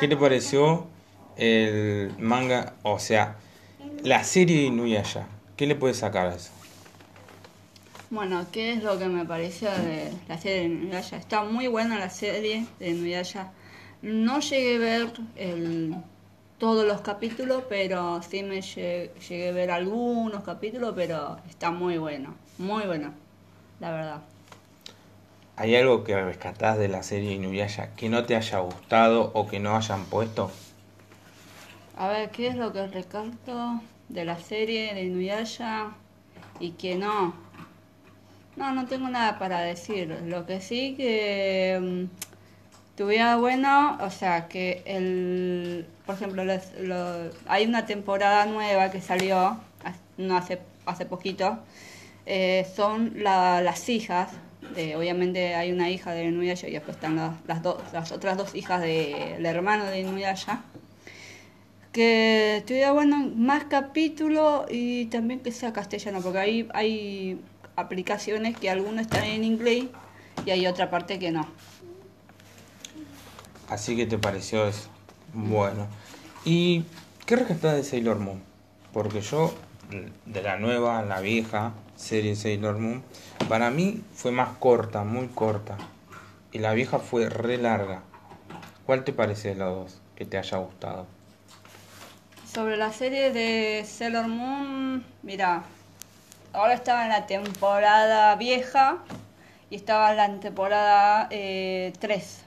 ¿Qué te pareció el manga, o sea, la serie de Inuyasha? ¿Qué le puedes sacar a eso? Bueno, ¿qué es lo que me pareció de la serie de Inuyasha? Está muy buena la serie de Inuyasha. No llegué a ver todos los capítulos, pero sí me llegué, llegué a ver algunos capítulos, pero está muy bueno, muy bueno, la verdad. ¿Hay algo que rescatás de la serie Inuyasha que no te haya gustado o que no hayan puesto? A ver, ¿qué es lo que rescato de la serie de Inuyasha y que no? No, no tengo nada para decir. Lo que sí que mm, tuviera bueno, o sea, que el, por ejemplo, hay una temporada nueva que salió, no hace, hace poquito, eh, son la- las hijas, de, obviamente hay una hija de Inuyasha y después están las, las, las otras dos hijas del hermano de Inuyasha que tuviera bueno más capítulos y también que sea castellano, porque ahí hay aplicaciones que algunos están en inglés y hay otra parte que no. Así que te pareció eso. Bueno. ¿Y qué rescatás de Sailor Moon? Porque yo, de la nueva, la vieja serie Sailor Moon, para mí fue más corta, muy corta. Y la vieja fue re larga. ¿Cuál te parece de los dos que te haya gustado? Sobre la serie de Sailor Moon, mira, ahora estaba en la temporada vieja y estaba en la temporada 3.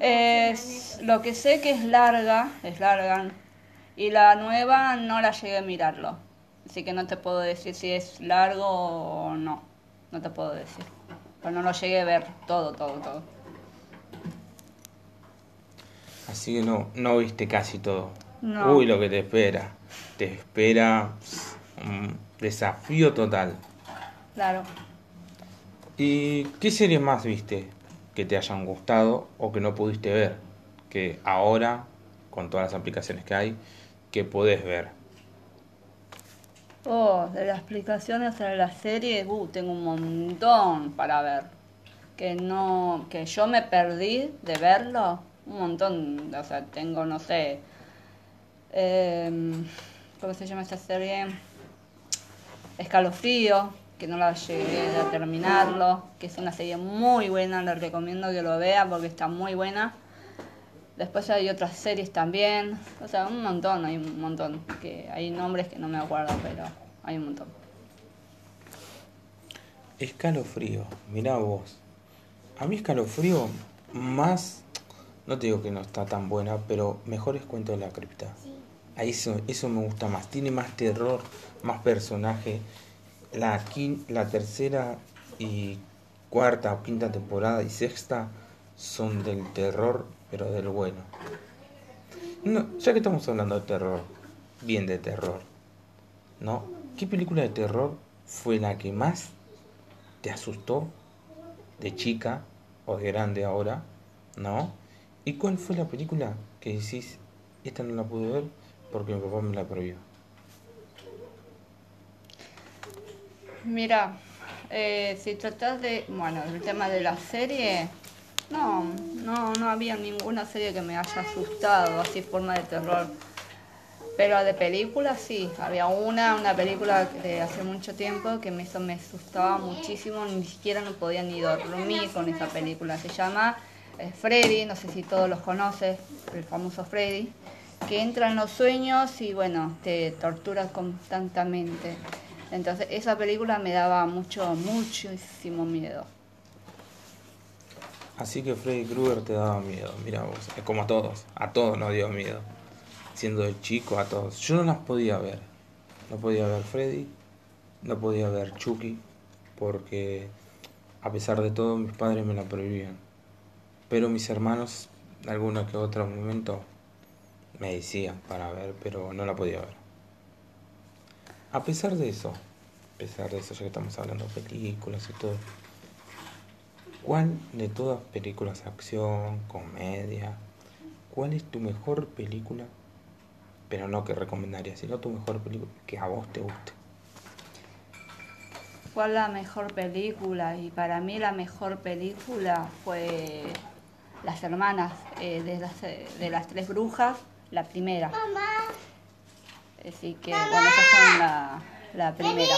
Es lo que sé que es larga, es larga, y la nueva no la llegué a mirarlo. Así que no te puedo decir si es largo o no. No te puedo decir. Pero no lo llegué a ver todo, todo, todo. Así que no, no viste casi todo. No. Uy, lo que te espera. Te espera un desafío total. Claro. ¿Y qué series más viste que te hayan gustado o que no pudiste ver? Que ahora, con todas las aplicaciones que hay, que podés ver. Oh, de las explicaciones de la serie, uh, tengo un montón para ver. Que no, que yo me perdí de verlo, un montón. O sea, tengo, no sé, em, ¿cómo se llama esta serie? Escalofrío, que no la llegué a terminarlo, que es una serie muy buena, les recomiendo que lo vean porque está muy buena. Después hay otras series también, o sea, un montón, hay un montón, que hay nombres que no me acuerdo, pero hay un montón. Escalofrío, mirá vos. A mí escalofrío más, no te digo que no está tan buena, pero mejor es Cuento de la Cripta. A eso, eso me gusta más. Tiene más terror, más personaje. La, quin- la tercera y cuarta o quinta temporada y sexta son del terror, pero del bueno. No, ya que estamos hablando de terror, bien de terror, ¿no? ¿Qué película de terror fue la que más te asustó de chica o de grande ahora, ¿no? ¿Y cuál fue la película que decís, esta no la pude ver porque mi papá me la prohibió? Mira, eh, si tratas de, bueno, el tema de la serie, no, no, no había ninguna serie que me haya asustado, así forma de terror. Pero de películas sí, había una, una película de hace mucho tiempo que me, eso me asustaba muchísimo, ni siquiera no podía ni dormir con esa película. Se llama eh, Freddy, no sé si todos los conoces, el famoso Freddy, que entra en los sueños y bueno, te tortura constantemente. Entonces esa película me daba mucho, muchísimo miedo. Así que Freddy Krueger te daba miedo, mira vos, es como a todos, a todos nos dio miedo. Siendo de chico, a todos. Yo no las podía ver. No podía ver Freddy, no podía ver Chucky, porque a pesar de todo mis padres me la prohibían. Pero mis hermanos, alguno que otro momento, me decían para ver, pero no la podía ver. A pesar de eso, a pesar de eso, ya que estamos hablando de películas y todo, ¿cuál de todas películas de acción, comedia, cuál es tu mejor película? Pero no que recomendarías, sino tu mejor película que a vos te guste. ¿Cuál la mejor película? Y para mí la mejor película fue las hermanas eh, de, las, eh, de las tres brujas, la primera. Así que, bueno, esas son la, la primera.